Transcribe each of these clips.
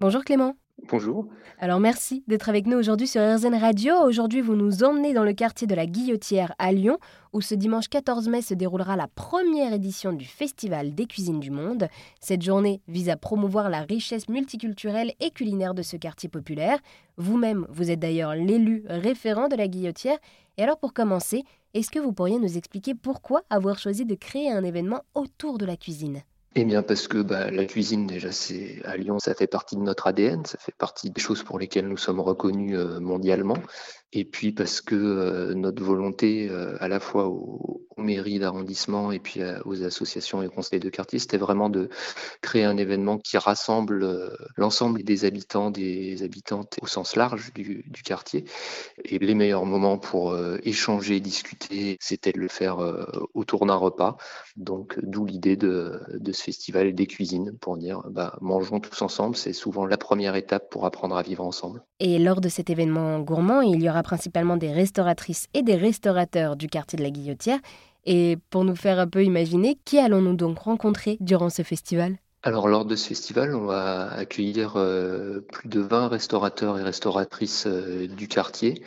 Bonjour Clément. Bonjour. Alors merci d'être avec nous aujourd'hui sur RZN Radio. Aujourd'hui, vous nous emmenez dans le quartier de la Guillotière à Lyon, où ce dimanche 14 mai se déroulera la première édition du Festival des cuisines du monde. Cette journée vise à promouvoir la richesse multiculturelle et culinaire de ce quartier populaire. Vous-même, vous êtes d'ailleurs l'élu référent de la Guillotière. Et alors pour commencer, est-ce que vous pourriez nous expliquer pourquoi avoir choisi de créer un événement autour de la cuisine? Eh bien parce que bah, la cuisine déjà c'est à Lyon ça fait partie de notre ADN, ça fait partie des choses pour lesquelles nous sommes reconnus euh, mondialement. Et puis parce que euh, notre volonté euh, à la fois aux, mairies d'arrondissement et puis aux associations et conseils de quartier c'était vraiment de créer un événement qui rassemble l'ensemble des habitants des habitantes au sens large du, quartier et les meilleurs moments pour échanger discuter c'était de le faire autour d'un repas donc d'où l'idée de, de festival des cuisines pour dire bah, mangeons tous ensemble. C'est souvent la première étape pour apprendre à vivre ensemble. Et lors de cet événement gourmand, il y aura principalement des restauratrices et des restaurateurs du quartier de la Guillotière. Et pour nous faire un peu imaginer, qui allons-nous donc rencontrer durant ce festival? Alors lors de ce festival, on va accueillir euh, plus de 20 restaurateurs et restauratrices euh, du quartier.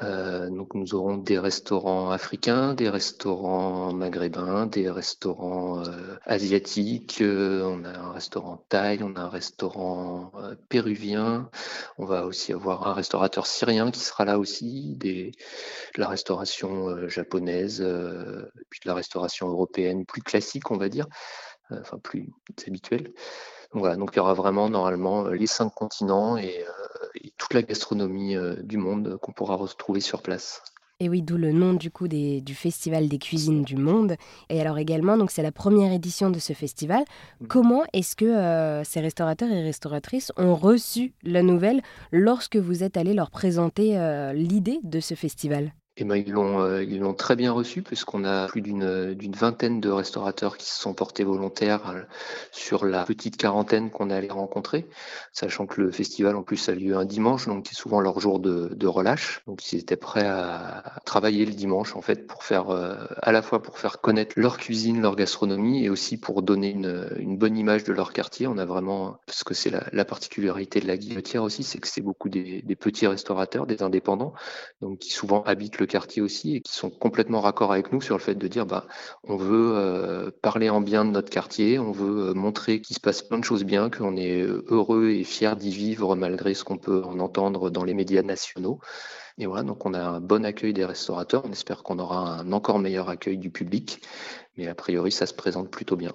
Euh, donc nous aurons des restaurants africains, des restaurants maghrébins, des restaurants euh, asiatiques, euh, on a un restaurant thaï, on a un restaurant péruvien, on va aussi avoir un restaurateur syrien qui sera là aussi, de la restauration japonaise, puis de la restauration européenne plus classique on va dire, enfin plus habituelle. Donc voilà, donc il y aura vraiment normalement les cinq continents et toute la gastronomie euh, du monde qu'on pourra retrouver sur place. Et oui, d'où le nom du coup des, du Festival des cuisines du monde. Et alors également, donc c'est la première édition de ce festival. Mmh. Comment est-ce que euh, ces restaurateurs et restauratrices ont reçu la nouvelle lorsque vous êtes allé leur présenter euh, l'idée de ce festival? Eh ben, ils l'ont euh, très bien reçu puisqu'on a plus d'une d'une vingtaine de restaurateurs qui se sont portés volontaires euh, sur la petite quarantaine qu'on allait rencontrer, sachant que le festival en plus a lieu un dimanche, donc c'est souvent leur jour de, de relâche. Donc ils étaient prêts à, travailler le dimanche en fait pour faire euh, à la fois pour faire connaître leur cuisine, leur gastronomie et aussi pour donner une, une bonne image de leur quartier. On a vraiment parce que c'est la, la, particularité de la Guillotière aussi, c'est que c'est beaucoup des, des petits restaurateurs, des indépendants, donc qui souvent habitent le quartier aussi et qui sont complètement raccord avec nous sur le fait de dire bah on veut euh, parler en bien de notre quartier, on veut euh, montrer qu'il se passe plein de choses bien, qu'on est heureux et fier d'y vivre malgré ce qu'on peut en entendre dans les médias nationaux. Et voilà, donc on a un bon accueil des restaurateurs. On espère qu'on aura un encore meilleur accueil du public, mais a priori ça se présente plutôt bien.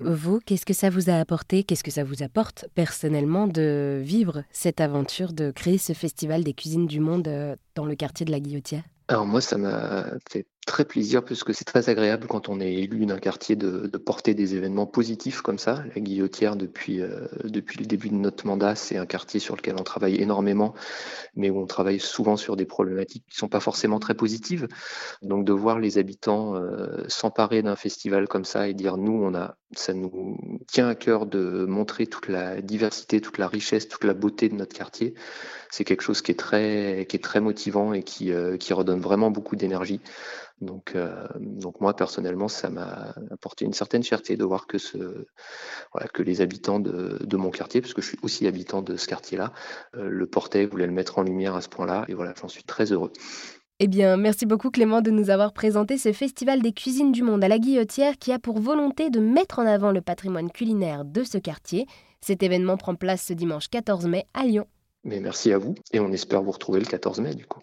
Vous, qu'est-ce que ça vous a apporté Qu'est-ce que ça vous apporte personnellement de vivre cette aventure, de créer ce festival des cuisines du monde euh, dans le quartier de la Guillotière? Alors moi, ça m'a fait très plaisir puisque c'est très agréable quand on est élu d'un quartier de, porter des événements positifs comme ça. La Guillotière, depuis, euh, depuis le début de notre mandat, c'est un quartier sur lequel on travaille énormément, mais où on travaille souvent sur des problématiques qui sont pas forcément très positives. Donc de voir les habitants euh, s'emparer d'un festival comme ça et dire nous, on a, ça nous tient à cœur de montrer toute la diversité, toute la richesse, toute la beauté de notre quartier. C'est quelque chose qui est très, qui est très motivant et qui, euh, qui redonne vraiment beaucoup d'énergie. Donc, euh, donc moi personnellement, ça m'a apporté une certaine fierté de voir que ce, voilà, que les habitants de, de mon quartier, parce que je suis aussi habitant de ce quartier-là, euh, le portaient, voulaient le mettre en lumière à ce point-là, et voilà, j'en suis très heureux. Eh bien, merci beaucoup Clément de nous avoir présenté ce Festival des cuisines du monde à la Guillotière qui a pour volonté de mettre en avant le patrimoine culinaire de ce quartier. Cet événement prend place ce dimanche 14 mai à Lyon. Mais merci à vous et on espère vous retrouver le 14 mai du coup.